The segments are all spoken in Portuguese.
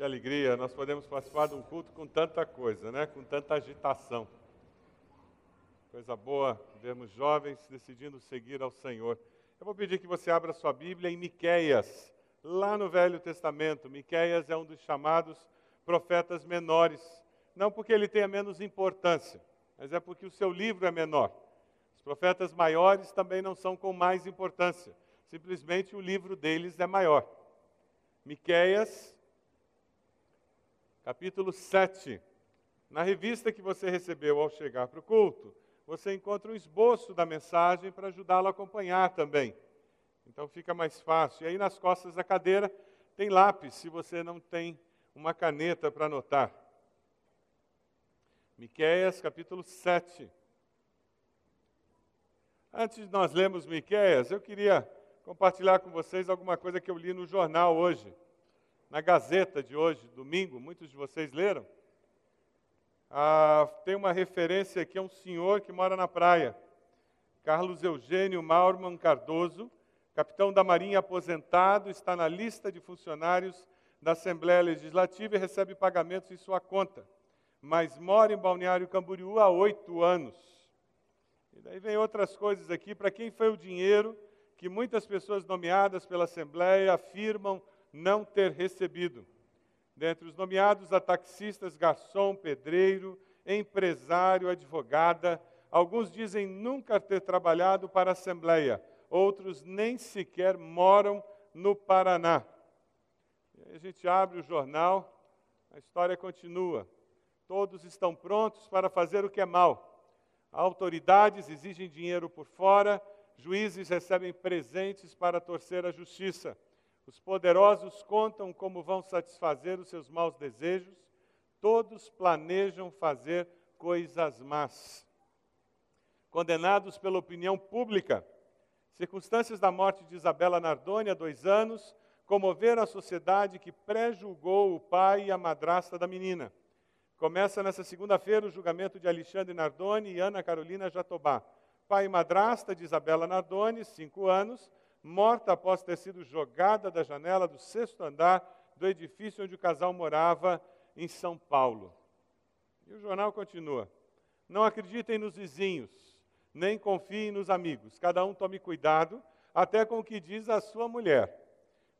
Que alegria, nós podemos participar de um culto com tanta coisa, né? com tanta agitação. Coisa boa vermos jovens decidindo seguir ao Senhor. Eu vou pedir que você abra sua Bíblia em Miqueias, lá no Velho Testamento. Miqueias é um dos chamados profetas menores, não porque ele tenha menos importância, mas é porque o seu livro é menor. Os profetas maiores também não são com mais importância, simplesmente o livro deles é maior. Miqueias capítulo 7. Na revista que você recebeu ao chegar para o culto, você encontra um esboço da mensagem para ajudá-lo a acompanhar também. Então fica mais fácil. E aí nas costas da cadeira tem lápis, se você não tem uma caneta para anotar. Miqueias, capítulo 7. Antes de nós lermos Miqueias, eu queria compartilhar com vocês alguma coisa que eu li no jornal hoje na Gazeta de hoje, domingo, muitos de vocês leram. Ah, tem uma referência aqui a um senhor que mora na praia, Carlos Eugênio Maurman Cardoso, capitão da Marinha aposentado, está na lista de funcionários da Assembleia Legislativa e recebe pagamentos em sua conta, mas mora em Balneário Camboriú há oito anos. E daí vem outras coisas aqui, para quem foi o dinheiro que muitas pessoas nomeadas pela Assembleia afirmam não ter recebido. Dentre os nomeados, há taxistas, garçom, pedreiro, empresário, advogada. Alguns dizem nunca ter trabalhado para a Assembleia, outros nem sequer moram no Paraná. a gente abre o jornal, a história continua. Todos estão prontos para fazer o que é mal. Autoridades exigem dinheiro por fora, juízes recebem presentes para torcer a justiça. Os poderosos contam como vão satisfazer os seus maus desejos, todos planejam fazer coisas más. Condenados pela opinião pública, circunstâncias da morte de Isabela Nardoni há dois anos comoveram a sociedade que pré-julgou o pai e a madrasta da menina. Começa nessa segunda-feira o julgamento de Alexandre Nardoni e Ana Carolina Jatobá, pai e madrasta de Isabela Nardoni, cinco anos, morta após ter sido jogada da janela do sexto andar do edifício onde o casal morava, em São Paulo. E o jornal continua: Não acreditem nos vizinhos, nem confiem nos amigos. Cada um tome cuidado, até com o que diz a sua mulher.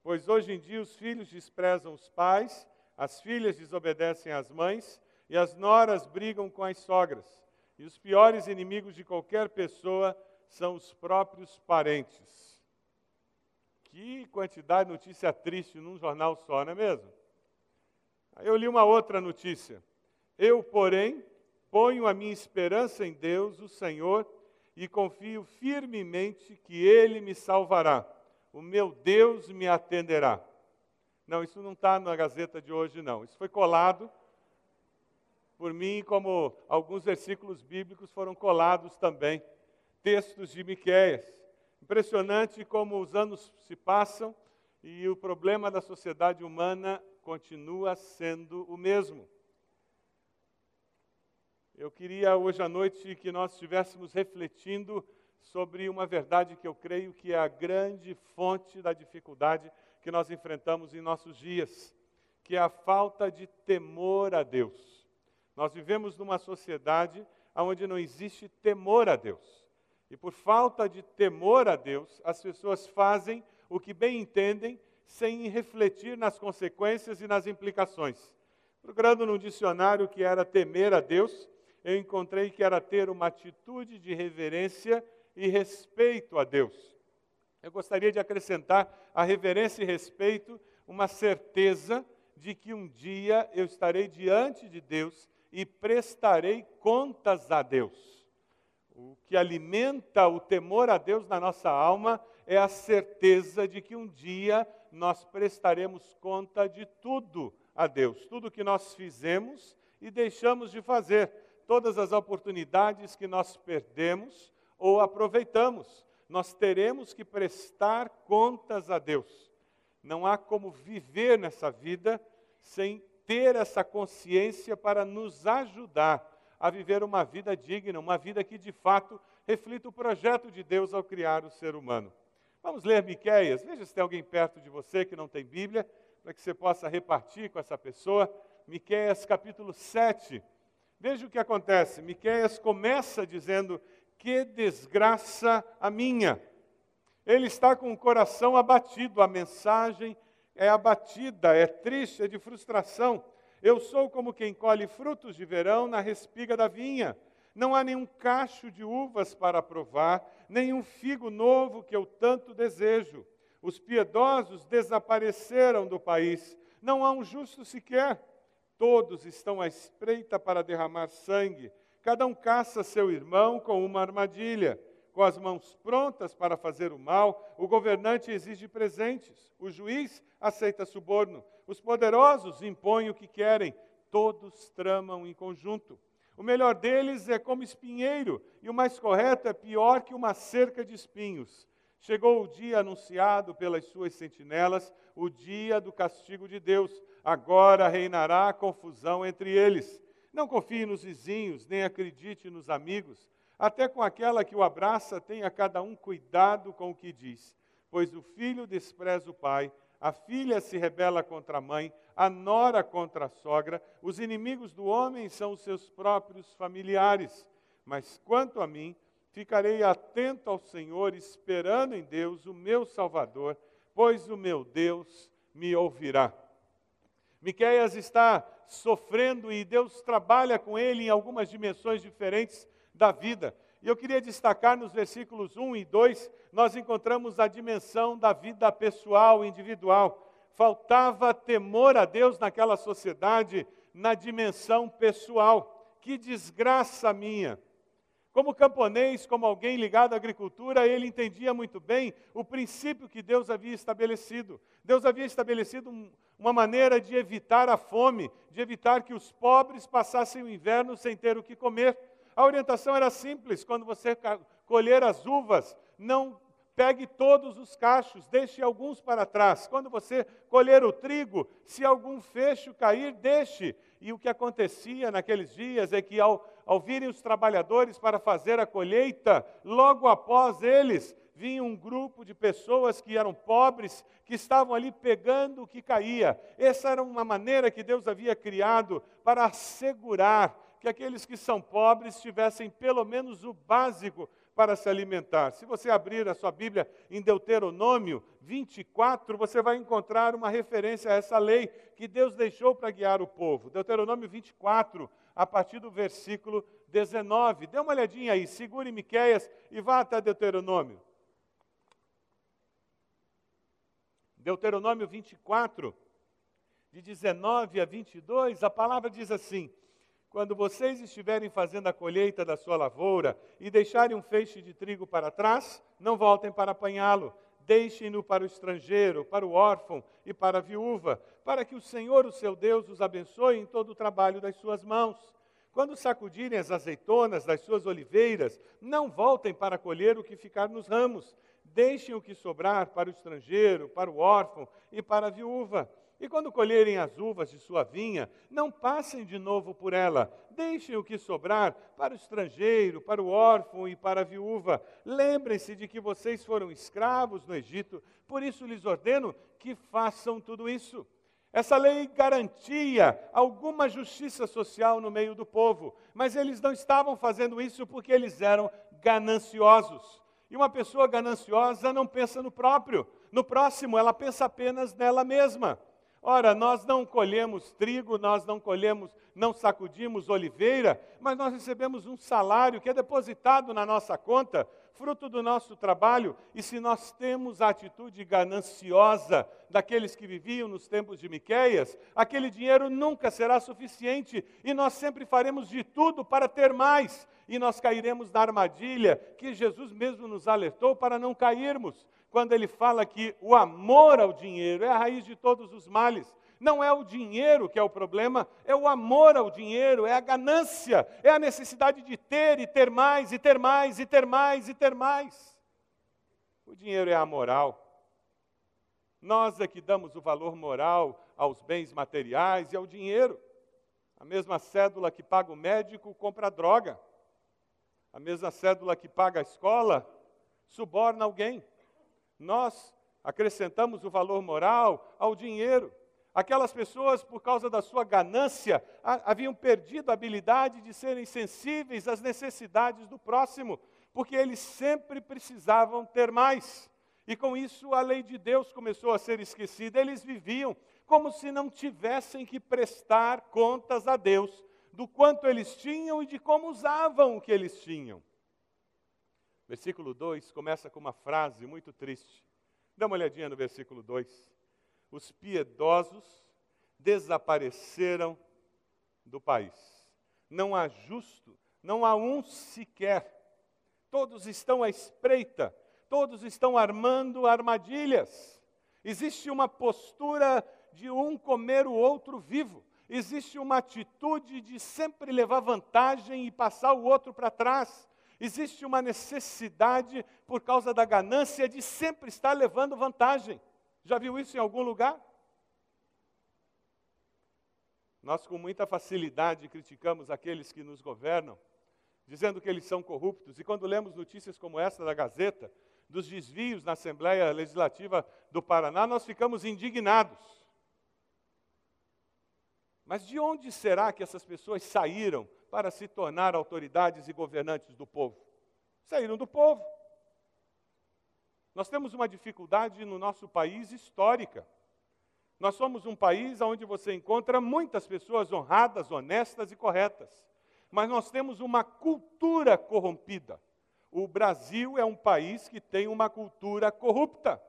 Pois hoje em dia os filhos desprezam os pais, as filhas desobedecem às mães e as noras brigam com as sogras. E os piores inimigos de qualquer pessoa são os próprios parentes. Que quantidade de notícia triste num jornal só, não é mesmo? Eu li uma outra notícia. Eu, porém, ponho a minha esperança em Deus, o Senhor, e confio firmemente que Ele me salvará. O meu Deus me atenderá. Não, isso não está na Gazeta de hoje, não. Isso foi colado por mim, como alguns versículos bíblicos foram colados também. Textos de Miquéias. Impressionante como os anos se passam e o problema da sociedade humana continua sendo o mesmo. Eu queria hoje à noite que nós estivéssemos refletindo sobre uma verdade que eu creio que é a grande fonte da dificuldade que nós enfrentamos em nossos dias, que é a falta de temor a Deus. Nós vivemos numa sociedade onde não existe temor a Deus. E por falta de temor a Deus, as pessoas fazem o que bem entendem, sem refletir nas consequências e nas implicações. Procurando num dicionário que era temer a Deus, eu encontrei que era ter uma atitude de reverência e respeito a Deus. Eu gostaria de acrescentar a reverência e respeito uma certeza de que um dia eu estarei diante de Deus e prestarei contas a Deus. O que alimenta o temor a Deus na nossa alma é a certeza de que um dia nós prestaremos conta de tudo a Deus, tudo que nós fizemos e deixamos de fazer, todas as oportunidades que nós perdemos ou aproveitamos, nós teremos que prestar contas a Deus. Não há como viver nessa vida sem ter essa consciência para nos ajudar a viver uma vida digna, uma vida que de fato reflita o projeto de Deus ao criar o ser humano. Vamos ler Miqueias. Veja se tem alguém perto de você que não tem Bíblia, para que você possa repartir com essa pessoa. Miqueias capítulo 7. Veja o que acontece. Miqueias começa dizendo: "Que desgraça a minha". Ele está com o coração abatido, a mensagem é abatida, é triste, é de frustração. Eu sou como quem colhe frutos de verão na respiga da vinha. Não há nenhum cacho de uvas para provar, nenhum figo novo que eu tanto desejo. Os piedosos desapareceram do país, não há um justo sequer. Todos estão à espreita para derramar sangue. Cada um caça seu irmão com uma armadilha. Com as mãos prontas para fazer o mal, o governante exige presentes, o juiz aceita suborno, os poderosos impõem o que querem, todos tramam em conjunto. O melhor deles é como espinheiro, e o mais correto é pior que uma cerca de espinhos. Chegou o dia anunciado pelas suas sentinelas, o dia do castigo de Deus. Agora reinará confusão entre eles. Não confie nos vizinhos, nem acredite nos amigos. Até com aquela que o abraça, tenha cada um cuidado com o que diz. Pois o filho despreza o pai, a filha se rebela contra a mãe, a nora contra a sogra, os inimigos do homem são os seus próprios familiares. Mas quanto a mim, ficarei atento ao Senhor, esperando em Deus, o meu Salvador, pois o meu Deus me ouvirá. Miqueias está sofrendo e Deus trabalha com ele em algumas dimensões diferentes da vida. E eu queria destacar nos versículos 1 e 2, nós encontramos a dimensão da vida pessoal, individual. Faltava temor a Deus naquela sociedade, na dimensão pessoal. Que desgraça minha! Como camponês, como alguém ligado à agricultura, ele entendia muito bem o princípio que Deus havia estabelecido. Deus havia estabelecido um, uma maneira de evitar a fome, de evitar que os pobres passassem o inverno sem ter o que comer. A orientação era simples: quando você colher as uvas, não pegue todos os cachos, deixe alguns para trás. Quando você colher o trigo, se algum fecho cair, deixe. E o que acontecia naqueles dias é que, ao, ao virem os trabalhadores para fazer a colheita, logo após eles, vinha um grupo de pessoas que eram pobres, que estavam ali pegando o que caía. Essa era uma maneira que Deus havia criado para assegurar que aqueles que são pobres tivessem pelo menos o básico para se alimentar. Se você abrir a sua Bíblia em Deuteronômio 24, você vai encontrar uma referência a essa lei que Deus deixou para guiar o povo. Deuteronômio 24, a partir do versículo 19. Dê uma olhadinha aí, segure Miqueias e vá até Deuteronômio. Deuteronômio 24, de 19 a 22, a palavra diz assim: quando vocês estiverem fazendo a colheita da sua lavoura e deixarem um feixe de trigo para trás, não voltem para apanhá-lo. Deixem-no para o estrangeiro, para o órfão e para a viúva, para que o Senhor, o seu Deus, os abençoe em todo o trabalho das suas mãos. Quando sacudirem as azeitonas das suas oliveiras, não voltem para colher o que ficar nos ramos. Deixem o que sobrar para o estrangeiro, para o órfão e para a viúva e quando colherem as uvas de sua vinha, não passem de novo por ela. Deixem o que sobrar para o estrangeiro, para o órfão e para a viúva. Lembrem-se de que vocês foram escravos no Egito, por isso lhes ordeno que façam tudo isso. Essa lei garantia alguma justiça social no meio do povo, mas eles não estavam fazendo isso porque eles eram gananciosos. E uma pessoa gananciosa não pensa no próprio, no próximo, ela pensa apenas nela mesma. Ora, nós não colhemos trigo, nós não colhemos, não sacudimos oliveira, mas nós recebemos um salário que é depositado na nossa conta, fruto do nosso trabalho, e se nós temos a atitude gananciosa daqueles que viviam nos tempos de Miqueias, aquele dinheiro nunca será suficiente e nós sempre faremos de tudo para ter mais, e nós cairemos na armadilha que Jesus mesmo nos alertou para não cairmos quando ele fala que o amor ao dinheiro é a raiz de todos os males. Não é o dinheiro que é o problema, é o amor ao dinheiro, é a ganância, é a necessidade de ter e ter mais, e ter mais, e ter mais, e ter mais. O dinheiro é a moral. Nós é que damos o valor moral aos bens materiais e ao dinheiro. A mesma cédula que paga o médico compra a droga. A mesma cédula que paga a escola suborna alguém nós acrescentamos o valor moral ao dinheiro. Aquelas pessoas, por causa da sua ganância, haviam perdido a habilidade de serem sensíveis às necessidades do próximo, porque eles sempre precisavam ter mais. E com isso a lei de Deus começou a ser esquecida. Eles viviam como se não tivessem que prestar contas a Deus do quanto eles tinham e de como usavam o que eles tinham. Versículo 2 começa com uma frase muito triste. Dá uma olhadinha no versículo 2. Os piedosos desapareceram do país. Não há justo, não há um sequer. Todos estão à espreita, todos estão armando armadilhas. Existe uma postura de um comer o outro vivo. Existe uma atitude de sempre levar vantagem e passar o outro para trás. Existe uma necessidade, por causa da ganância, de sempre estar levando vantagem. Já viu isso em algum lugar? Nós, com muita facilidade, criticamos aqueles que nos governam, dizendo que eles são corruptos. E quando lemos notícias como essa da Gazeta, dos desvios na Assembleia Legislativa do Paraná, nós ficamos indignados. Mas de onde será que essas pessoas saíram para se tornar autoridades e governantes do povo? Saíram do povo. Nós temos uma dificuldade no nosso país histórica. Nós somos um país onde você encontra muitas pessoas honradas, honestas e corretas. Mas nós temos uma cultura corrompida. O Brasil é um país que tem uma cultura corrupta.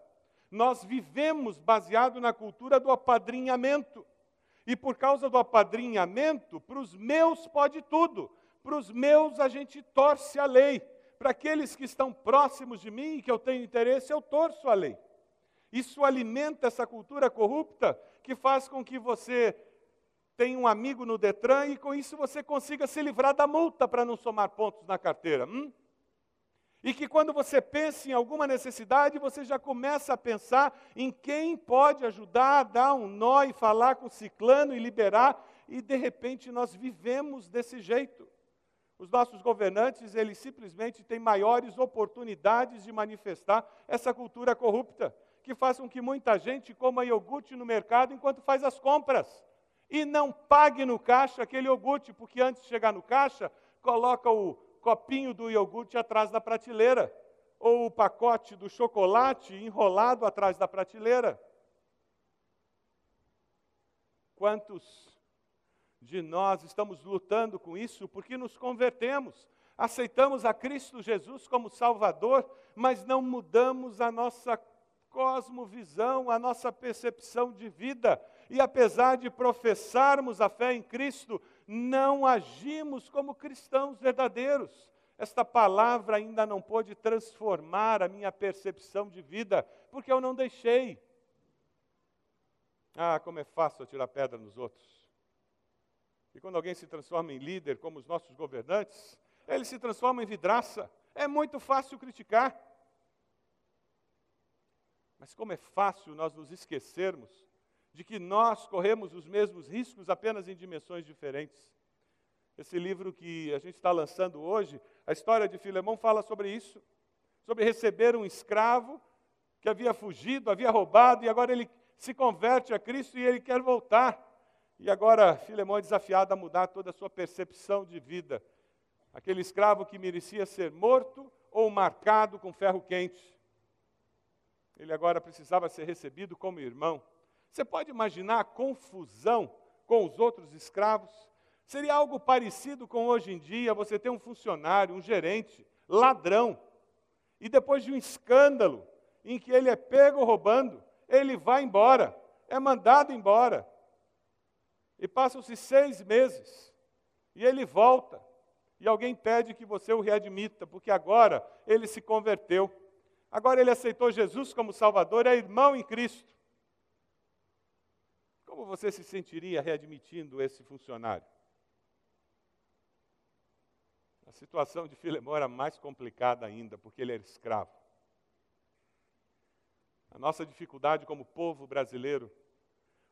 Nós vivemos baseado na cultura do apadrinhamento. E por causa do apadrinhamento, para os meus pode tudo. Para os meus a gente torce a lei. Para aqueles que estão próximos de mim e que eu tenho interesse, eu torço a lei. Isso alimenta essa cultura corrupta que faz com que você tenha um amigo no Detran e com isso você consiga se livrar da multa para não somar pontos na carteira. Hum? E que quando você pensa em alguma necessidade, você já começa a pensar em quem pode ajudar dar um nó e falar com o ciclano e liberar, e de repente nós vivemos desse jeito. Os nossos governantes, eles simplesmente têm maiores oportunidades de manifestar essa cultura corrupta, que faz com que muita gente coma iogurte no mercado enquanto faz as compras. E não pague no caixa aquele iogurte, porque antes de chegar no caixa, coloca o copinho do iogurte atrás da prateleira, ou o pacote do chocolate enrolado atrás da prateleira. Quantos de nós estamos lutando com isso porque nos convertemos, aceitamos a Cristo Jesus como Salvador, mas não mudamos a nossa cosmovisão, a nossa percepção de vida. E apesar de professarmos a fé em Cristo, não agimos como cristãos verdadeiros. Esta palavra ainda não pôde transformar a minha percepção de vida, porque eu não deixei. Ah, como é fácil atirar pedra nos outros. E quando alguém se transforma em líder, como os nossos governantes, ele se transforma em vidraça. É muito fácil criticar. Mas como é fácil nós nos esquecermos de que nós corremos os mesmos riscos apenas em dimensões diferentes. Esse livro que a gente está lançando hoje, a história de Filemão fala sobre isso, sobre receber um escravo que havia fugido, havia roubado, e agora ele se converte a Cristo e ele quer voltar. E agora Filemão é desafiado a mudar toda a sua percepção de vida. Aquele escravo que merecia ser morto ou marcado com ferro quente. Ele agora precisava ser recebido como irmão. Você pode imaginar a confusão com os outros escravos? Seria algo parecido com hoje em dia você ter um funcionário, um gerente, ladrão, e depois de um escândalo em que ele é pego roubando, ele vai embora, é mandado embora. E passam-se seis meses, e ele volta, e alguém pede que você o readmita, porque agora ele se converteu. Agora ele aceitou Jesus como Salvador, é irmão em Cristo. Como você se sentiria readmitindo esse funcionário? A situação de Filemão era mais complicada ainda, porque ele era escravo. A nossa dificuldade como povo brasileiro,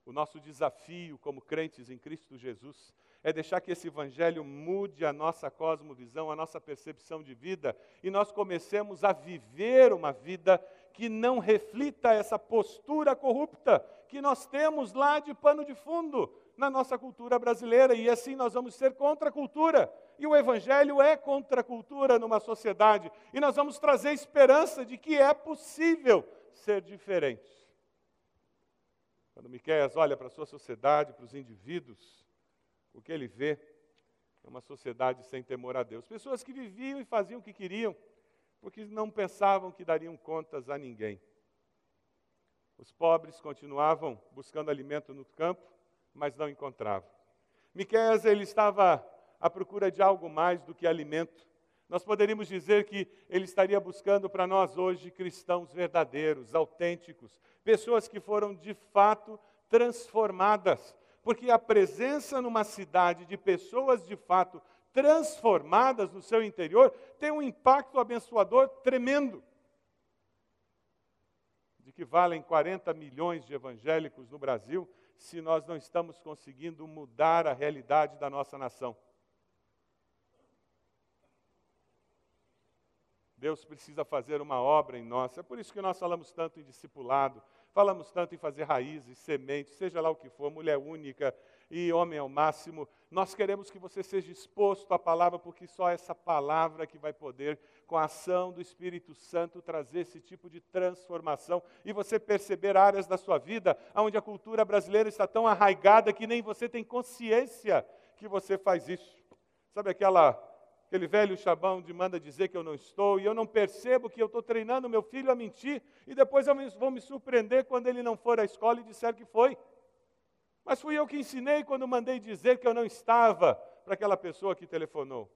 o nosso desafio como crentes em Cristo Jesus, é deixar que esse evangelho mude a nossa cosmovisão, a nossa percepção de vida, e nós comecemos a viver uma vida que não reflita essa postura corrupta que nós temos lá de pano de fundo na nossa cultura brasileira, e assim nós vamos ser contra a cultura. E o Evangelho é contra a cultura numa sociedade, e nós vamos trazer esperança de que é possível ser diferente. Quando Miqueias olha para a sua sociedade, para os indivíduos, o que ele vê é uma sociedade sem temor a Deus. Pessoas que viviam e faziam o que queriam, porque não pensavam que dariam contas a ninguém. Os pobres continuavam buscando alimento no campo, mas não encontravam. Miqueias ele estava à procura de algo mais do que alimento. Nós poderíamos dizer que ele estaria buscando para nós hoje cristãos verdadeiros, autênticos, pessoas que foram de fato transformadas, porque a presença numa cidade de pessoas de fato transformadas no seu interior tem um impacto abençoador tremendo. De que valem 40 milhões de evangélicos no Brasil se nós não estamos conseguindo mudar a realidade da nossa nação. Deus precisa fazer uma obra em nós. É por isso que nós falamos tanto em discipulado, falamos tanto em fazer raízes, sementes, seja lá o que for, mulher única e homem ao máximo. Nós queremos que você seja exposto à palavra, porque só essa palavra que vai poder, com a ação do Espírito Santo, trazer esse tipo de transformação e você perceber áreas da sua vida onde a cultura brasileira está tão arraigada que nem você tem consciência que você faz isso. Sabe aquela Aquele velho chabão de manda dizer que eu não estou, e eu não percebo que eu estou treinando meu filho a mentir, e depois eu vou me surpreender quando ele não for à escola e disser que foi. Mas fui eu que ensinei quando mandei dizer que eu não estava para aquela pessoa que telefonou.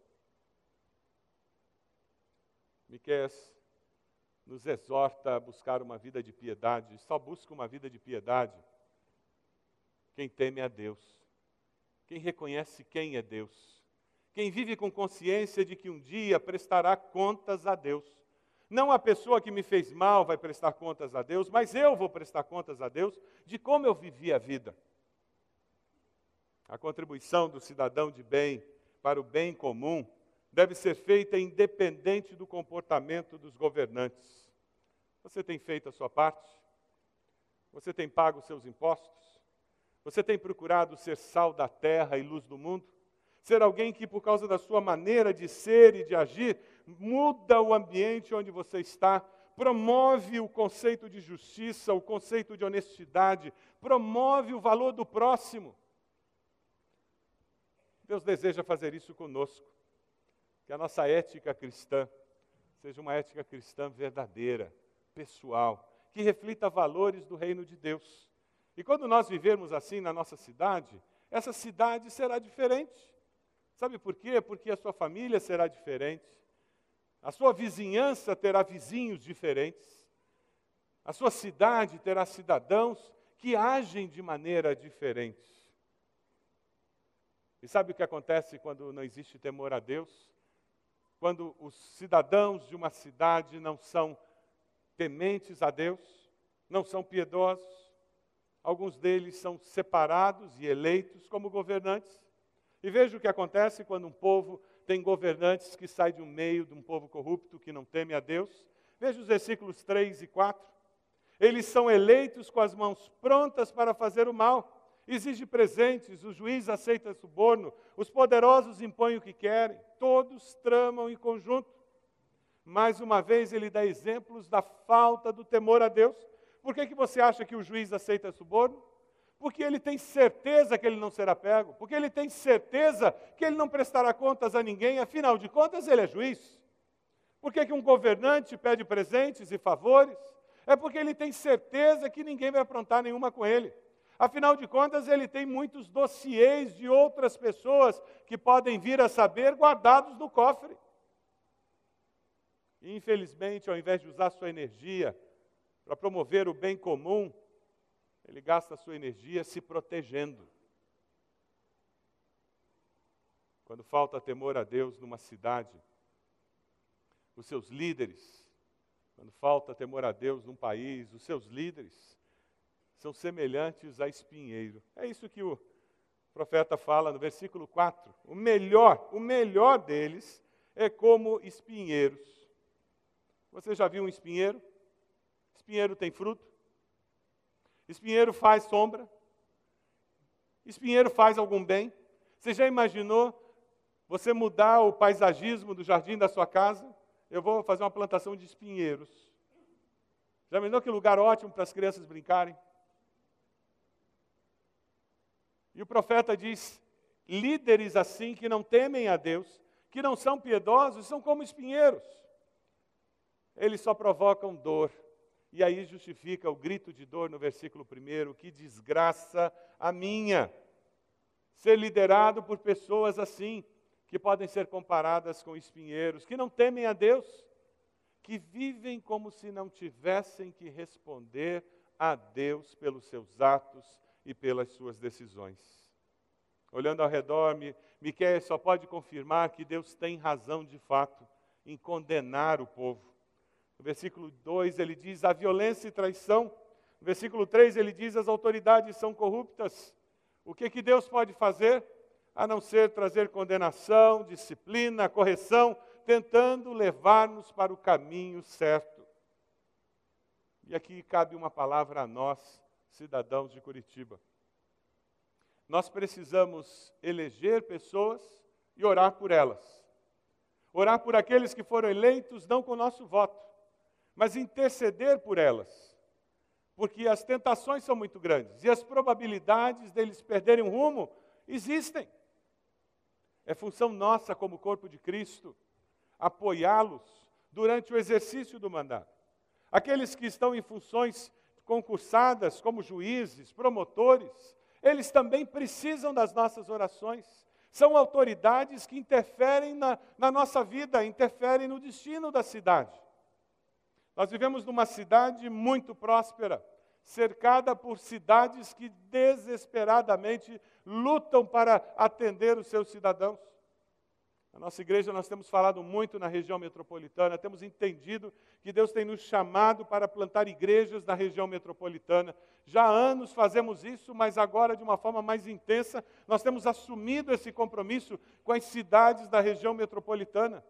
Miqueias nos exorta a buscar uma vida de piedade, só busca uma vida de piedade quem teme a Deus, quem reconhece quem é Deus quem vive com consciência de que um dia prestará contas a Deus. Não a pessoa que me fez mal vai prestar contas a Deus, mas eu vou prestar contas a Deus de como eu vivi a vida. A contribuição do cidadão de bem para o bem comum deve ser feita independente do comportamento dos governantes. Você tem feito a sua parte? Você tem pago os seus impostos? Você tem procurado ser sal da terra e luz do mundo? Ser alguém que, por causa da sua maneira de ser e de agir, muda o ambiente onde você está, promove o conceito de justiça, o conceito de honestidade, promove o valor do próximo. Deus deseja fazer isso conosco, que a nossa ética cristã seja uma ética cristã verdadeira, pessoal, que reflita valores do reino de Deus. E quando nós vivermos assim na nossa cidade, essa cidade será diferente. Sabe por quê? Porque a sua família será diferente, a sua vizinhança terá vizinhos diferentes, a sua cidade terá cidadãos que agem de maneira diferente. E sabe o que acontece quando não existe temor a Deus? Quando os cidadãos de uma cidade não são tementes a Deus, não são piedosos, alguns deles são separados e eleitos como governantes, e veja o que acontece quando um povo tem governantes que saem de um meio de um povo corrupto que não teme a Deus. Veja os versículos 3 e 4. Eles são eleitos com as mãos prontas para fazer o mal. Exige presentes, o juiz aceita suborno, os poderosos impõem o que querem, todos tramam em conjunto. Mais uma vez, ele dá exemplos da falta do temor a Deus. Por que, que você acha que o juiz aceita suborno? Porque ele tem certeza que ele não será pego, porque ele tem certeza que ele não prestará contas a ninguém, afinal de contas, ele é juiz. Por que, que um governante pede presentes e favores? É porque ele tem certeza que ninguém vai aprontar nenhuma com ele. Afinal de contas, ele tem muitos dossiês de outras pessoas que podem vir a saber guardados no cofre. Infelizmente, ao invés de usar sua energia para promover o bem comum, ele gasta a sua energia se protegendo. Quando falta temor a Deus numa cidade, os seus líderes, quando falta temor a Deus num país, os seus líderes são semelhantes a espinheiro. É isso que o profeta fala no versículo 4. O melhor, o melhor deles é como espinheiros. Você já viu um espinheiro? Espinheiro tem fruto? Espinheiro faz sombra. Espinheiro faz algum bem. Você já imaginou você mudar o paisagismo do jardim da sua casa? Eu vou fazer uma plantação de espinheiros. Já imaginou que lugar ótimo para as crianças brincarem? E o profeta diz: líderes assim que não temem a Deus, que não são piedosos, são como espinheiros. Eles só provocam dor. E aí justifica o grito de dor no versículo 1, que desgraça a minha. Ser liderado por pessoas assim, que podem ser comparadas com espinheiros, que não temem a Deus, que vivem como se não tivessem que responder a Deus pelos seus atos e pelas suas decisões. Olhando ao redor, Miquel só pode confirmar que Deus tem razão de fato em condenar o povo. No versículo 2 ele diz a violência e traição. No versículo 3 ele diz as autoridades são corruptas. O que, que Deus pode fazer? A não ser trazer condenação, disciplina, correção, tentando levar-nos para o caminho certo. E aqui cabe uma palavra a nós, cidadãos de Curitiba. Nós precisamos eleger pessoas e orar por elas. Orar por aqueles que foram eleitos não com o nosso voto, mas interceder por elas. Porque as tentações são muito grandes e as probabilidades deles perderem o rumo existem. É função nossa, como corpo de Cristo, apoiá-los durante o exercício do mandato. Aqueles que estão em funções concursadas, como juízes, promotores, eles também precisam das nossas orações. São autoridades que interferem na, na nossa vida, interferem no destino da cidade. Nós vivemos numa cidade muito próspera, cercada por cidades que desesperadamente lutam para atender os seus cidadãos. Na nossa igreja, nós temos falado muito na região metropolitana, temos entendido que Deus tem nos chamado para plantar igrejas na região metropolitana. Já há anos fazemos isso, mas agora, de uma forma mais intensa, nós temos assumido esse compromisso com as cidades da região metropolitana.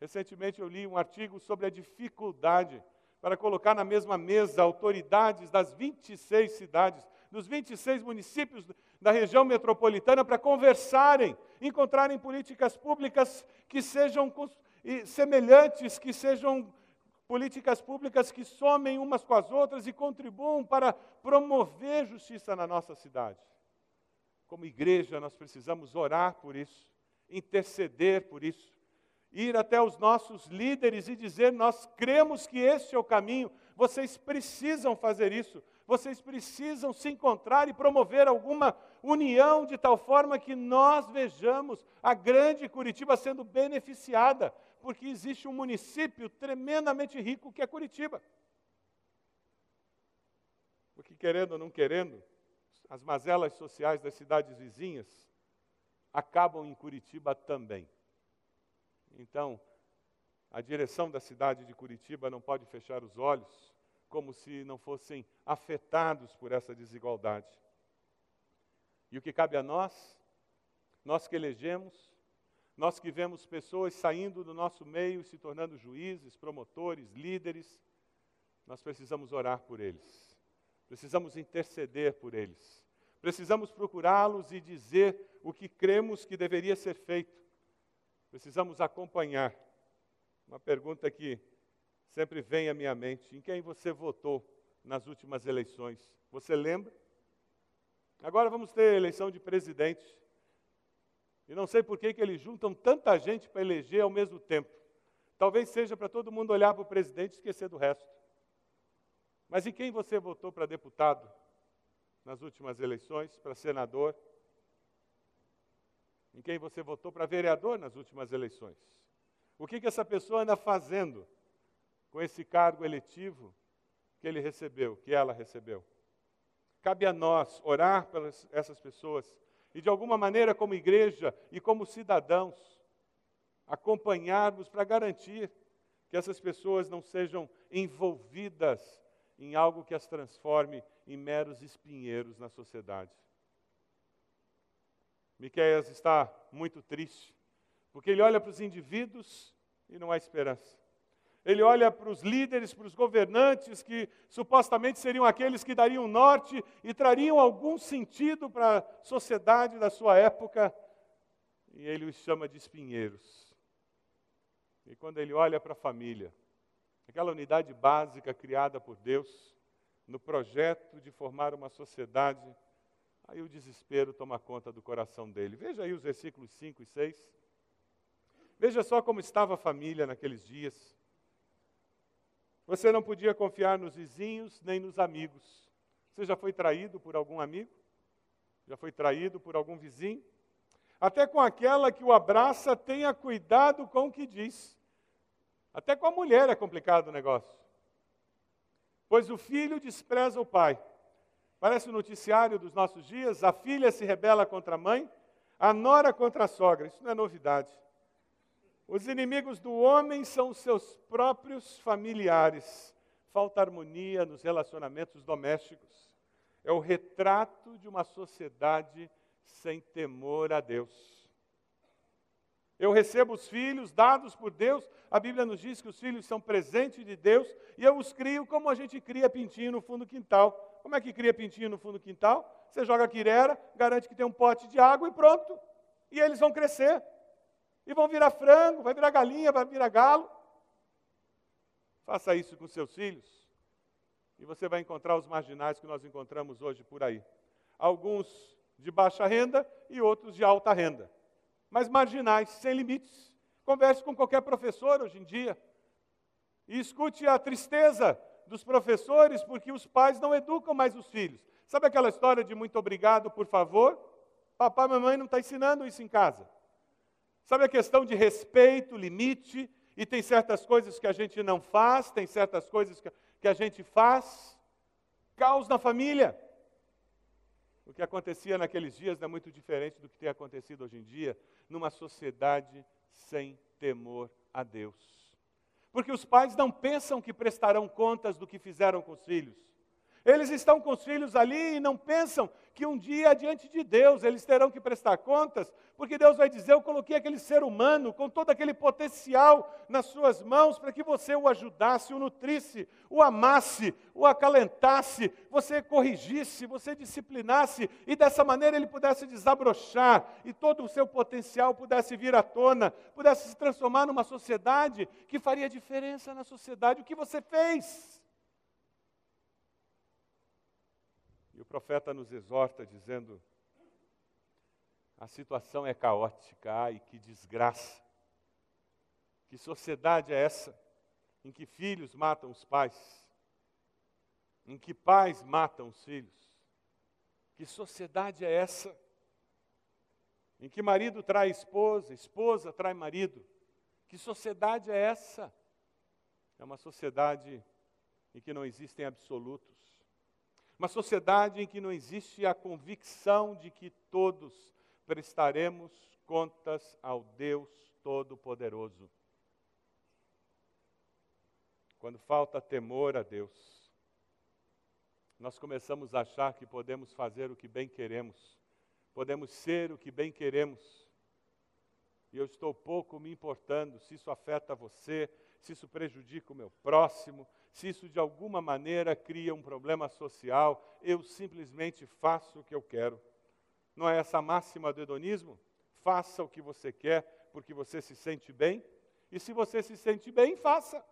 Recentemente eu li um artigo sobre a dificuldade para colocar na mesma mesa autoridades das 26 cidades dos 26 municípios da região metropolitana para conversarem, encontrarem políticas públicas que sejam semelhantes, que sejam políticas públicas que somem umas com as outras e contribuam para promover justiça na nossa cidade. Como igreja, nós precisamos orar por isso, interceder por isso, ir até os nossos líderes e dizer: Nós cremos que este é o caminho, vocês precisam fazer isso, vocês precisam se encontrar e promover alguma união de tal forma que nós vejamos a grande Curitiba sendo beneficiada, porque existe um município tremendamente rico que é Curitiba. Porque, querendo ou não querendo, as mazelas sociais das cidades vizinhas acabam em Curitiba também. Então, a direção da cidade de Curitiba não pode fechar os olhos como se não fossem afetados por essa desigualdade. E o que cabe a nós, nós que elegemos, nós que vemos pessoas saindo do nosso meio e se tornando juízes, promotores, líderes, nós precisamos orar por eles, precisamos interceder por eles, precisamos procurá-los e dizer o que cremos que deveria ser feito, precisamos acompanhar. Uma pergunta que sempre vem à minha mente: em quem você votou nas últimas eleições? Você lembra? Agora vamos ter eleição de presidente. E não sei por que, que eles juntam tanta gente para eleger ao mesmo tempo. Talvez seja para todo mundo olhar para o presidente e esquecer do resto. Mas em quem você votou para deputado nas últimas eleições, para senador? Em quem você votou para vereador nas últimas eleições? O que, que essa pessoa anda fazendo com esse cargo eletivo que ele recebeu, que ela recebeu. Cabe a nós orar pelas essas pessoas e, de alguma maneira, como igreja e como cidadãos, acompanharmos para garantir que essas pessoas não sejam envolvidas em algo que as transforme em meros espinheiros na sociedade. Miqueias está muito triste, porque ele olha para os indivíduos e não há esperança. ele olha para os líderes, para os governantes, que supostamente seriam aqueles que dariam norte e trariam algum sentido para a sociedade da sua época, e ele os chama de espinheiros. E quando ele olha para a família, aquela unidade básica criada por Deus, no projeto de formar uma sociedade, aí o desespero toma conta do coração dele. Veja aí os versículos 5 e 6. Veja só como estava a família naqueles dias. Você não podia confiar nos vizinhos nem nos amigos. Você já foi traído por algum amigo? Já foi traído por algum vizinho? Até com aquela que o abraça, tenha cuidado com o que diz. Até com a mulher é complicado o negócio. Pois o filho despreza o pai. Parece o noticiário dos nossos dias: a filha se rebela contra a mãe, a nora contra a sogra. Isso não é novidade. Os inimigos do homem são os seus próprios familiares. Falta harmonia nos relacionamentos domésticos. É o retrato de uma sociedade sem temor a Deus. Eu recebo os filhos dados por Deus. A Bíblia nos diz que os filhos são presentes de Deus e eu os crio como a gente cria pintinho no fundo do quintal. Como é que cria pintinho no fundo do quintal? Você joga quirera, garante que tem um pote de água e pronto. E eles vão crescer e vão virar frango, vai virar galinha, vai virar galo. Faça isso com seus filhos e você vai encontrar os marginais que nós encontramos hoje por aí. Alguns de baixa renda e outros de alta renda, mas marginais, sem limites. Converse com qualquer professor hoje em dia e escute a tristeza dos professores porque os pais não educam mais os filhos. Sabe aquela história de muito obrigado, por favor? Papai e mamãe não estão tá ensinando isso em casa. Sabe a questão de respeito, limite, e tem certas coisas que a gente não faz, tem certas coisas que a gente faz. Caos na família. O que acontecia naqueles dias não é muito diferente do que tem acontecido hoje em dia, numa sociedade sem temor a Deus. Porque os pais não pensam que prestarão contas do que fizeram com os filhos. Eles estão com os filhos ali e não pensam que um dia, diante de Deus, eles terão que prestar contas, porque Deus vai dizer: Eu coloquei aquele ser humano com todo aquele potencial nas suas mãos para que você o ajudasse, o nutrisse, o amasse, o acalentasse, você corrigisse, você disciplinasse e dessa maneira ele pudesse desabrochar e todo o seu potencial pudesse vir à tona, pudesse se transformar numa sociedade que faria diferença na sociedade. O que você fez? E o profeta nos exorta dizendo: a situação é caótica, ai que desgraça. Que sociedade é essa em que filhos matam os pais? Em que pais matam os filhos? Que sociedade é essa? Em que marido trai esposa, esposa trai marido? Que sociedade é essa? É uma sociedade em que não existem absolutos uma sociedade em que não existe a convicção de que todos prestaremos contas ao Deus Todo-Poderoso. Quando falta temor a Deus, nós começamos a achar que podemos fazer o que bem queremos, podemos ser o que bem queremos. E eu estou pouco me importando se isso afeta você, se isso prejudica o meu próximo, se isso de alguma maneira cria um problema social, eu simplesmente faço o que eu quero. Não é essa máxima do hedonismo? Faça o que você quer porque você se sente bem, e se você se sente bem, faça.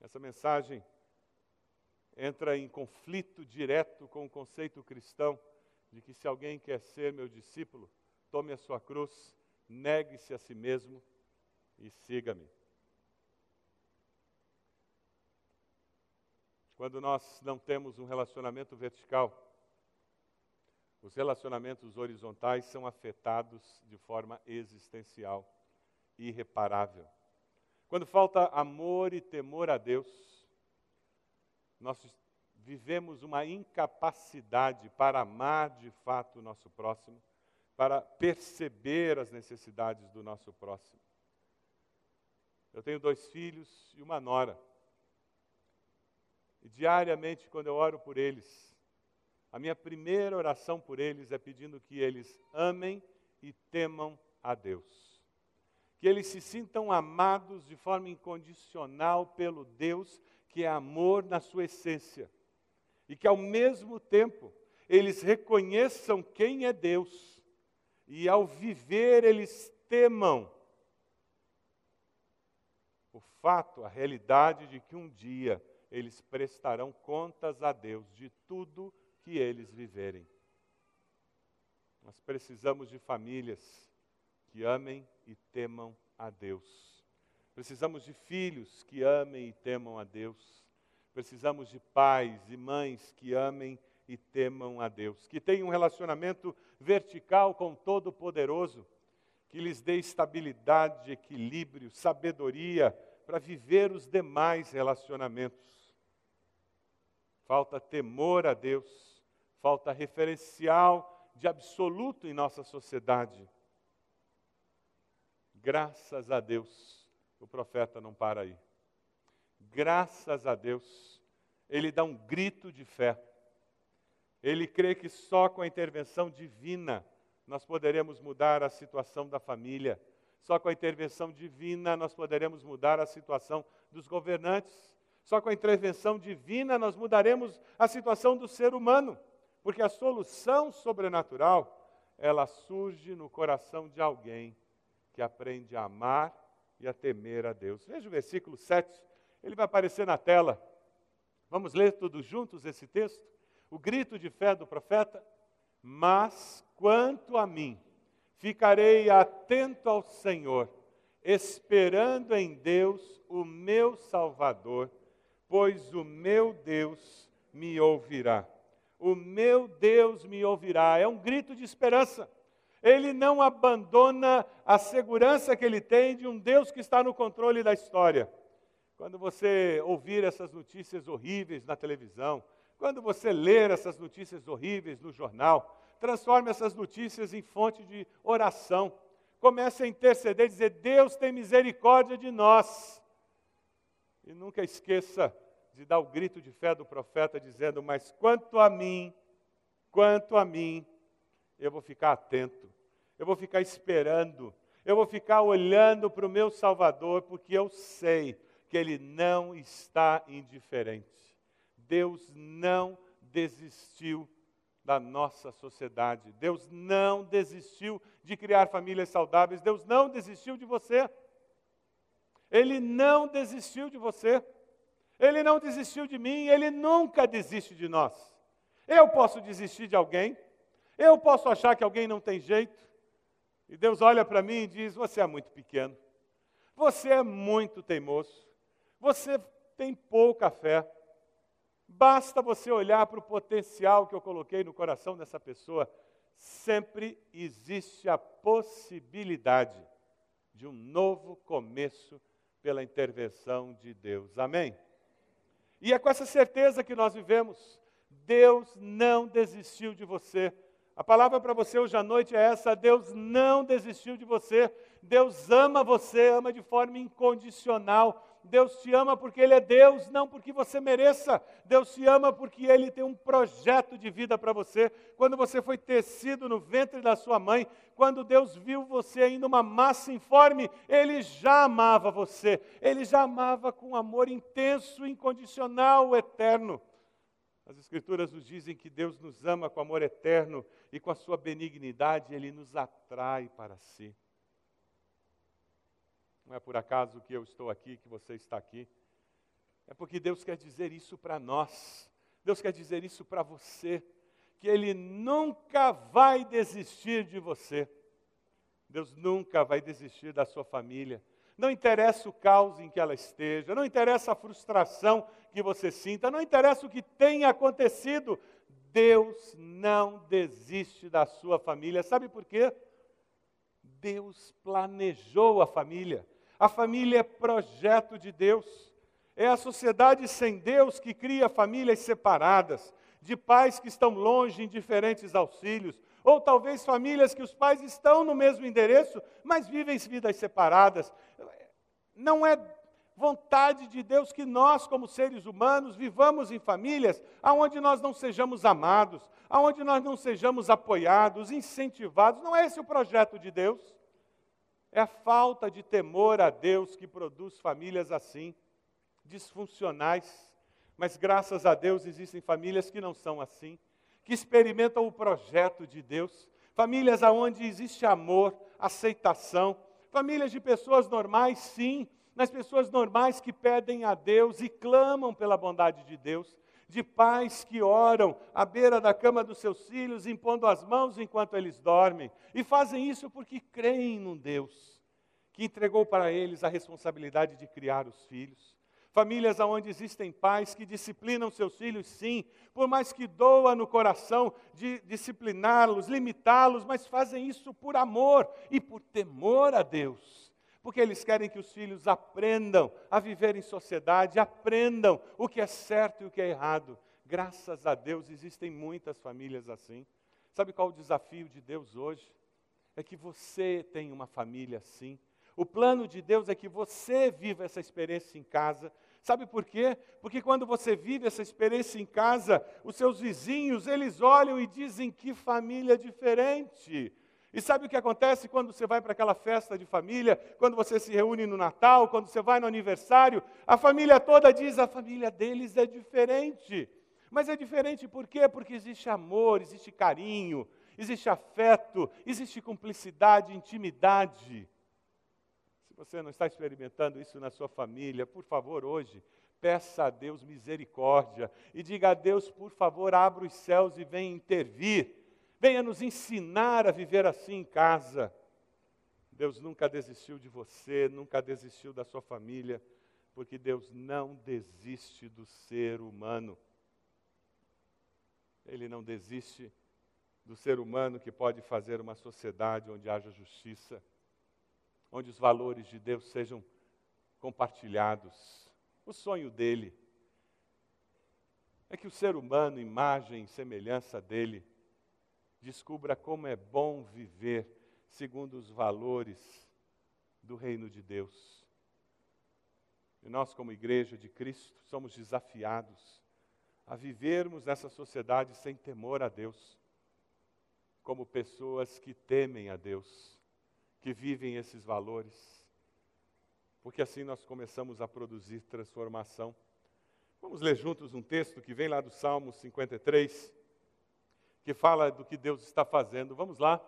Essa mensagem entra em conflito direto com o conceito cristão de que se alguém quer ser meu discípulo, tome a sua cruz, negue-se a si mesmo e siga-me. Quando nós não temos um relacionamento vertical, os relacionamentos horizontais são afetados de forma existencial, irreparável. Quando falta amor e temor a Deus, nós vivemos uma incapacidade para amar de fato o nosso próximo, para perceber as necessidades do nosso próximo. Eu tenho dois filhos e uma nora. E diariamente, quando eu oro por eles, a minha primeira oração por eles é pedindo que eles amem e temam a Deus. que eles se sintam amados de forma incondicional pelo Deus que é amor na sua essência. E que ao mesmo tempo eles reconheçam quem é Deus e ao viver eles temam o fato, a realidade de que um dia eles prestarão contas a Deus de tudo que eles viverem. Nós precisamos de famílias que amem e temam a Deus. Precisamos de filhos que amem e temam a Deus. Precisamos de pais e mães que amem e temam a Deus, que tenham um relacionamento vertical com Todo-Poderoso, que lhes dê estabilidade, equilíbrio, sabedoria para viver os demais relacionamentos. Falta temor a Deus, falta referencial de absoluto em nossa sociedade. Graças a Deus, o profeta não para aí. Graças a Deus, ele dá um grito de fé. Ele crê que só com a intervenção divina nós poderemos mudar a situação da família. Só com a intervenção divina nós poderemos mudar a situação dos governantes. Só com a intervenção divina nós mudaremos a situação do ser humano, porque a solução sobrenatural, ela surge no coração de alguém que aprende a amar e a temer a Deus. Veja o versículo 7, ele vai aparecer na tela. Vamos ler todos juntos esse texto? O grito de fé do profeta. Mas quanto a mim, ficarei atento ao Senhor, esperando em Deus, o meu Salvador, pois o meu Deus me ouvirá. O meu Deus me ouvirá. É um grito de esperança. Ele não abandona a segurança que ele tem de um Deus que está no controle da história. Quando você ouvir essas notícias horríveis na televisão, quando você ler essas notícias horríveis no jornal, transforme essas notícias em fonte de oração. Comece a interceder, dizer: Deus tem misericórdia de nós. E nunca esqueça de dar o grito de fé do profeta, dizendo: Mas quanto a mim, quanto a mim, eu vou ficar atento, eu vou ficar esperando, eu vou ficar olhando para o meu Salvador, porque eu sei que Ele não está indiferente. Deus não desistiu da nossa sociedade. Deus não desistiu de criar famílias saudáveis. Deus não desistiu de você. Ele não desistiu de você. Ele não desistiu de mim. Ele nunca desiste de nós. Eu posso desistir de alguém. Eu posso achar que alguém não tem jeito. E Deus olha para mim e diz: Você é muito pequeno. Você é muito teimoso. Você tem pouca fé. Basta você olhar para o potencial que eu coloquei no coração dessa pessoa. Sempre existe a possibilidade de um novo começo pela intervenção de Deus. Amém? E é com essa certeza que nós vivemos. Deus não desistiu de você. A palavra para você hoje à noite é essa: Deus não desistiu de você. Deus ama você, ama de forma incondicional. Deus te ama porque Ele é Deus, não porque você mereça. Deus te ama porque Ele tem um projeto de vida para você. Quando você foi tecido no ventre da sua mãe, quando Deus viu você ainda uma massa informe, Ele já amava você. Ele já amava com amor intenso, incondicional, eterno. As Escrituras nos dizem que Deus nos ama com amor eterno e com a sua benignidade Ele nos atrai para si. Não é por acaso que eu estou aqui, que você está aqui. É porque Deus quer dizer isso para nós. Deus quer dizer isso para você. Que Ele nunca vai desistir de você. Deus nunca vai desistir da sua família. Não interessa o caos em que ela esteja, não interessa a frustração que você sinta, não interessa o que tenha acontecido, Deus não desiste da sua família. Sabe por quê? Deus planejou a família. A família é projeto de Deus. É a sociedade sem Deus que cria famílias separadas, de pais que estão longe em diferentes auxílios, ou talvez famílias que os pais estão no mesmo endereço, mas vivem vidas separadas. Não é vontade de Deus que nós, como seres humanos, vivamos em famílias aonde nós não sejamos amados, aonde nós não sejamos apoiados, incentivados. Não é esse o projeto de Deus. É a falta de temor a Deus que produz famílias assim, disfuncionais. Mas graças a Deus existem famílias que não são assim, que experimentam o projeto de Deus, famílias onde existe amor, aceitação, famílias de pessoas normais, sim, mas pessoas normais que pedem a Deus e clamam pela bondade de Deus, de pais que oram à beira da cama dos seus filhos, impondo as mãos enquanto eles dormem, e fazem isso porque creem num Deus que entregou para eles a responsabilidade de criar os filhos. Famílias onde existem pais que disciplinam seus filhos, sim, por mais que doa no coração de discipliná-los, limitá-los, mas fazem isso por amor e por temor a Deus porque eles querem que os filhos aprendam a viver em sociedade, aprendam o que é certo e o que é errado. Graças a Deus existem muitas famílias assim. Sabe qual o desafio de Deus hoje? É que você tenha uma família assim. O plano de Deus é que você viva essa experiência em casa. Sabe por quê? Porque quando você vive essa experiência em casa, os seus vizinhos, eles olham e dizem que família diferente. E sabe o que acontece quando você vai para aquela festa de família, quando você se reúne no Natal, quando você vai no aniversário? A família toda diz: a família deles é diferente. Mas é diferente por quê? Porque existe amor, existe carinho, existe afeto, existe cumplicidade, intimidade. Se você não está experimentando isso na sua família, por favor, hoje, peça a Deus misericórdia e diga a Deus, por favor, abra os céus e venha intervir venha nos ensinar a viver assim em casa. Deus nunca desistiu de você, nunca desistiu da sua família, porque Deus não desiste do ser humano. Ele não desiste do ser humano que pode fazer uma sociedade onde haja justiça, onde os valores de Deus sejam compartilhados. O sonho dele é que o ser humano, imagem e semelhança dele, descubra como é bom viver segundo os valores do reino de Deus. E nós, como igreja de Cristo, somos desafiados a vivermos nessa sociedade sem temor a Deus, como pessoas que temem a Deus, que vivem esses valores, porque assim nós começamos a produzir transformação. Vamos ler juntos um texto que vem lá do Salmo 53 que fala do que Deus está fazendo. Vamos lá.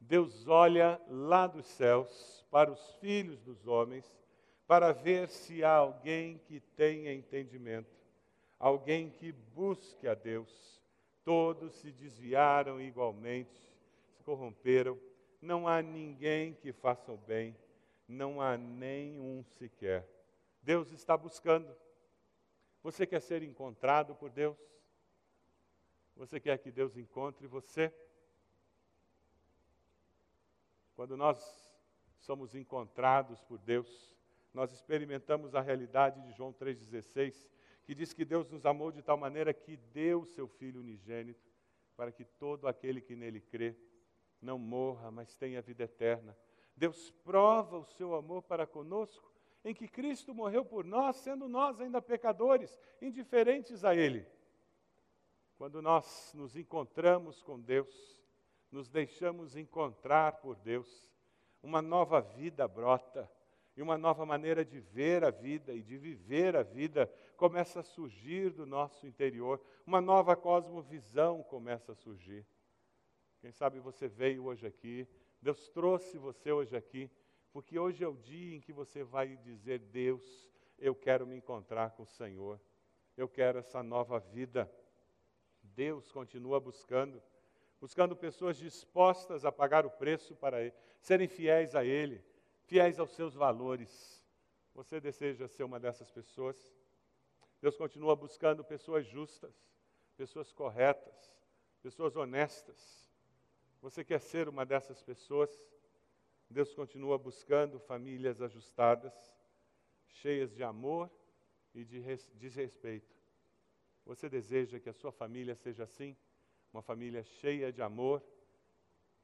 Deus olha lá dos céus para os filhos dos homens, para ver se há alguém que tenha entendimento, alguém que busque a Deus. Todos se desviaram igualmente, se corromperam. Não há ninguém que faça o bem, não há nenhum sequer. Deus está buscando. Você quer ser encontrado por Deus? Você quer que Deus encontre você? Quando nós somos encontrados por Deus, nós experimentamos a realidade de João 3,16, que diz que Deus nos amou de tal maneira que deu seu Filho unigênito, para que todo aquele que nele crê não morra, mas tenha vida eterna. Deus prova o seu amor para conosco, em que Cristo morreu por nós, sendo nós ainda pecadores, indiferentes a Ele. Quando nós nos encontramos com Deus, nos deixamos encontrar por Deus, uma nova vida brota e uma nova maneira de ver a vida e de viver a vida começa a surgir do nosso interior, uma nova cosmovisão começa a surgir. Quem sabe você veio hoje aqui, Deus trouxe você hoje aqui, porque hoje é o dia em que você vai dizer: Deus, eu quero me encontrar com o Senhor, eu quero essa nova vida. Deus continua buscando, buscando pessoas dispostas a pagar o preço para ele, serem fiéis a Ele, fiéis aos seus valores. Você deseja ser uma dessas pessoas? Deus continua buscando pessoas justas, pessoas corretas, pessoas honestas. Você quer ser uma dessas pessoas? Deus continua buscando famílias ajustadas, cheias de amor e de desrespeito. Você deseja que a sua família seja assim? Uma família cheia de amor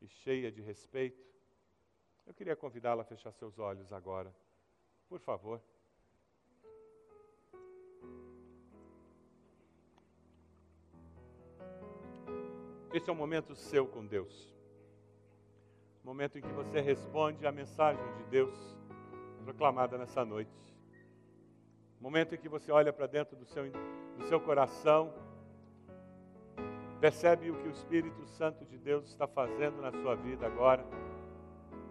e cheia de respeito? Eu queria convidá-la a fechar seus olhos agora. Por favor. Esse é um momento seu com Deus. momento em que você responde à mensagem de Deus proclamada nessa noite. Momento em que você olha para dentro do seu, do seu coração, percebe o que o Espírito Santo de Deus está fazendo na sua vida agora,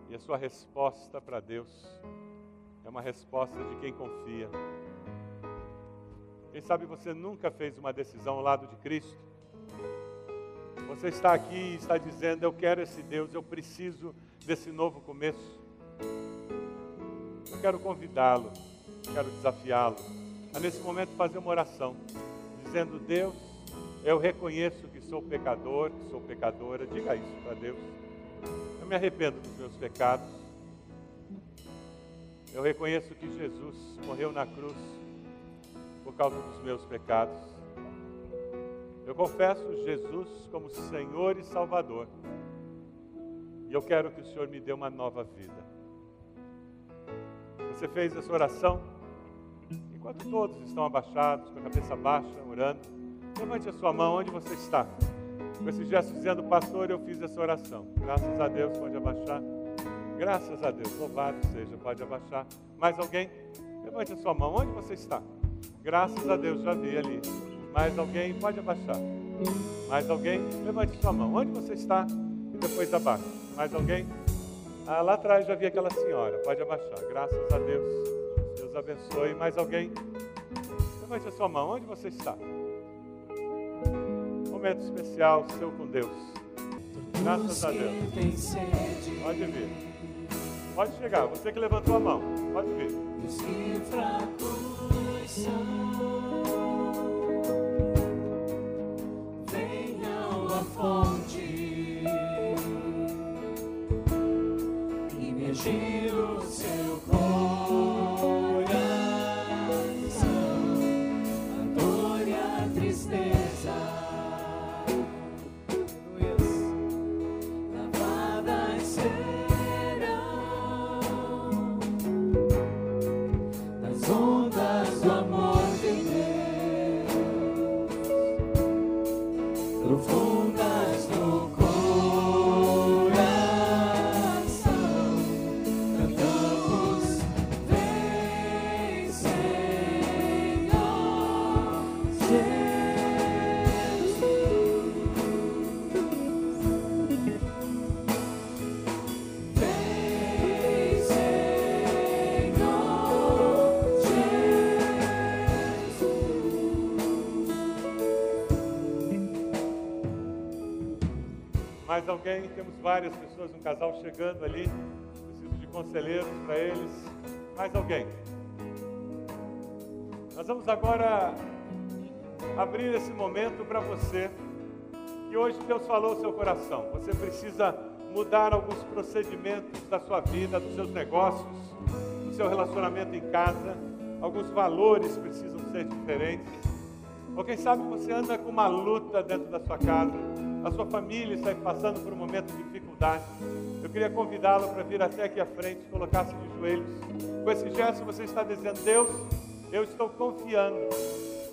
e a sua resposta para Deus é uma resposta de quem confia. Quem sabe você nunca fez uma decisão ao lado de Cristo? Você está aqui e está dizendo: Eu quero esse Deus, eu preciso desse novo começo. Eu quero convidá-lo, quero desafiá-lo a nesse momento fazer uma oração, dizendo: Deus, eu reconheço que sou pecador, que sou pecadora. Diga isso para Deus. Eu me arrependo dos meus pecados. Eu reconheço que Jesus morreu na cruz por causa dos meus pecados. Eu confesso Jesus como Senhor e Salvador. E eu quero que o Senhor me dê uma nova vida. Você fez essa oração? Enquanto todos estão abaixados, com a cabeça baixa, orando, levante a sua mão onde você está. Com esse gesto dizendo, pastor, eu fiz essa oração. Graças a Deus, pode abaixar. Graças a Deus, louvado seja, pode abaixar. Mais alguém? Levante a sua mão, onde você está? Graças a Deus, já vi ali. Mais alguém? Pode abaixar. Mais alguém? Levante sua mão. Onde você está? E depois abaixa. Mais alguém? Ah, lá atrás já vi aquela senhora. Pode abaixar. Graças a Deus. Deus abençoe. Mais alguém? Levante a sua mão. Onde você está? Momento especial seu com Deus. Graças a Deus. Pode vir. Pode chegar. Você que levantou a mão. Pode vir. Venham à fonte, Mais alguém? Temos várias pessoas, um casal chegando ali. Preciso de conselheiros para eles. Mais alguém? Nós vamos agora abrir esse momento para você. Que hoje Deus falou ao seu coração. Você precisa mudar alguns procedimentos da sua vida, dos seus negócios, do seu relacionamento em casa. Alguns valores precisam ser diferentes. Ou quem sabe você anda com uma luta dentro da sua casa, a sua família está passando por um momento de dificuldade. Eu queria convidá-lo para vir até aqui à frente, colocar-se de joelhos. Com esse gesto você está dizendo: Deus, eu estou confiando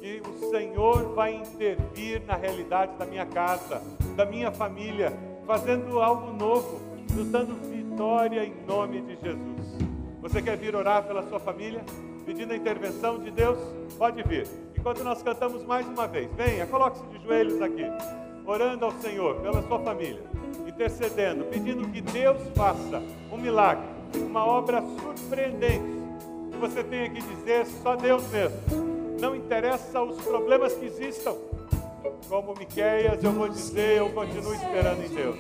que o Senhor vai intervir na realidade da minha casa, da minha família, fazendo algo novo, nos dando vitória em nome de Jesus. Você quer vir orar pela sua família? Pedindo a intervenção de Deus? Pode vir. Enquanto nós cantamos mais uma vez, venha, coloque-se de joelhos aqui, orando ao Senhor pela sua família, intercedendo, pedindo que Deus faça um milagre, uma obra surpreendente. Você tenha que dizer só Deus mesmo. Não interessa os problemas que existam. Como Miqueias, eu vou dizer, eu continuo esperando em Deus.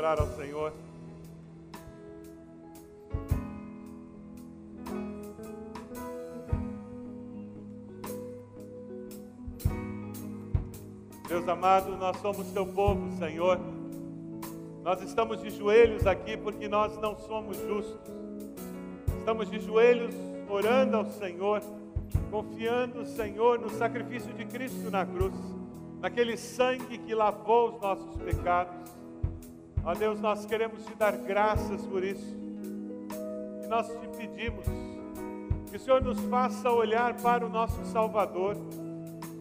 Orar ao Senhor. Deus amado, nós somos teu povo, Senhor. Nós estamos de joelhos aqui porque nós não somos justos. Estamos de joelhos orando ao Senhor, confiando, Senhor, no sacrifício de Cristo na cruz, naquele sangue que lavou os nossos pecados. Ó Deus, nós queremos te dar graças por isso. E nós te pedimos que o Senhor nos faça olhar para o nosso Salvador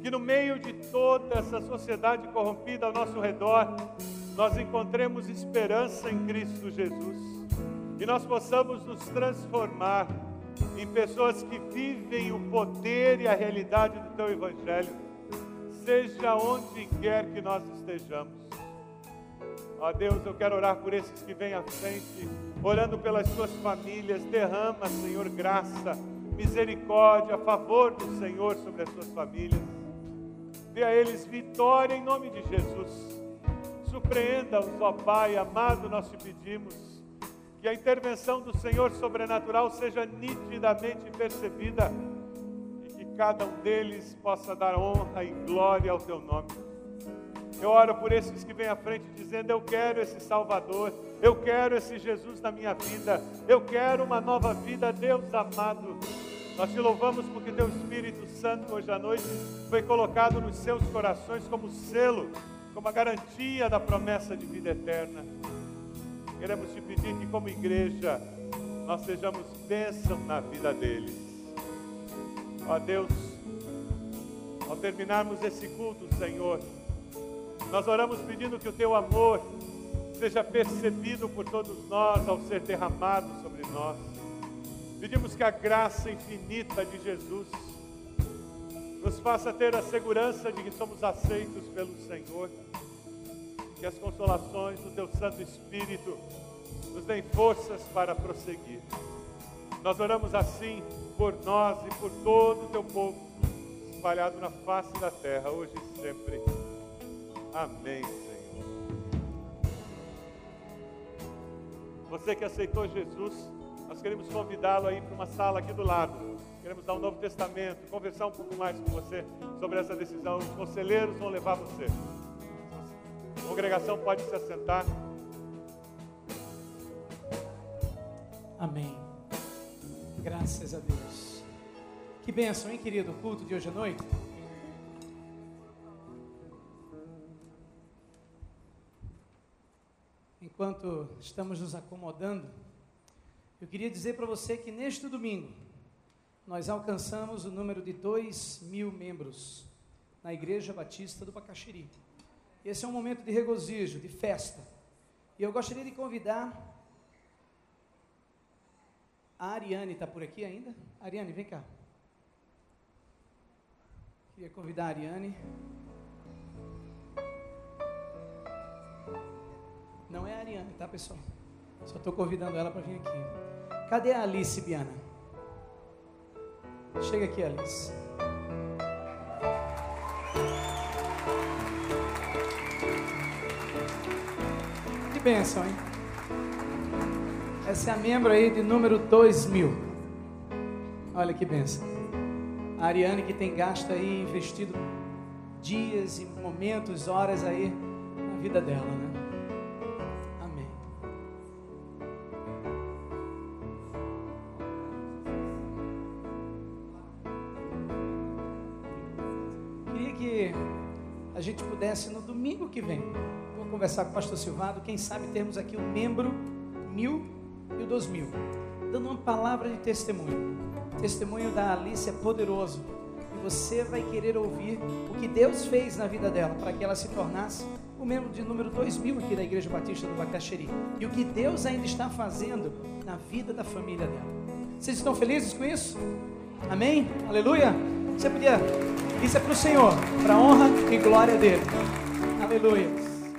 que no meio de toda essa sociedade corrompida ao nosso redor, nós encontremos esperança em Cristo Jesus e nós possamos nos transformar em pessoas que vivem o poder e a realidade do Teu Evangelho, seja onde quer que nós estejamos. Ó Deus, eu quero orar por esses que vêm à frente, orando pelas suas famílias, derrama, Senhor, graça, misericórdia, favor do Senhor sobre as suas famílias. Dê a eles vitória em nome de Jesus. Surpreenda-os, ó Pai amado, nós te pedimos. Que a intervenção do Senhor sobrenatural seja nitidamente percebida e que cada um deles possa dar honra e glória ao teu nome. Eu oro por esses que vêm à frente dizendo: Eu quero esse Salvador, eu quero esse Jesus na minha vida, eu quero uma nova vida, Deus amado. Nós te louvamos porque teu Espírito Santo hoje à noite foi colocado nos seus corações como selo, como a garantia da promessa de vida eterna. Queremos te pedir que, como igreja, nós sejamos bênção na vida deles. Ó Deus, ao terminarmos esse culto, Senhor, nós oramos pedindo que o teu amor seja percebido por todos nós ao ser derramado sobre nós. Pedimos que a graça infinita de Jesus nos faça ter a segurança de que somos aceitos pelo Senhor. Que as consolações do Teu Santo Espírito nos deem forças para prosseguir. Nós oramos assim por nós e por todo o Teu povo, espalhado na face da terra, hoje e sempre. Amém, Senhor. Você que aceitou Jesus, nós queremos convidá-lo aí para uma sala aqui do lado. Queremos dar um Novo Testamento, conversar um pouco mais com você sobre essa decisão. Os conselheiros vão levar você. A congregação pode se assentar. Amém. Graças a Deus. Que bênção, hein, querido? O culto de hoje à noite. Enquanto estamos nos acomodando, eu queria dizer para você que neste domingo nós alcançamos o número de 2 mil membros na Igreja Batista do Bacaxiri. Esse é um momento de regozijo, de festa. E eu gostaria de convidar a Ariane, está por aqui ainda? Ariane, vem cá. Queria convidar a Ariane. Não é a Ariane, tá pessoal? Só estou convidando ela para vir aqui. Cadê a Alice Biana? Chega aqui, Alice. Que bênção, hein? Essa é a membro aí de número 2000. Olha que bênção. A Ariane que tem gasto aí, investido dias e momentos, horas aí na vida dela, né? Pudesse no domingo que vem, vou conversar com o pastor Silvado, quem sabe termos aqui um membro mil e o dois mil, dando uma palavra de testemunho. O testemunho da Alice é poderoso e você vai querer ouvir o que Deus fez na vida dela para que ela se tornasse o membro de número 2000 aqui da Igreja Batista do Bacaxeri e o que Deus ainda está fazendo na vida da família dela. Vocês estão felizes com isso? Amém? Aleluia? Você podia. Isso é para o Senhor, para a honra e glória dele. Aleluia.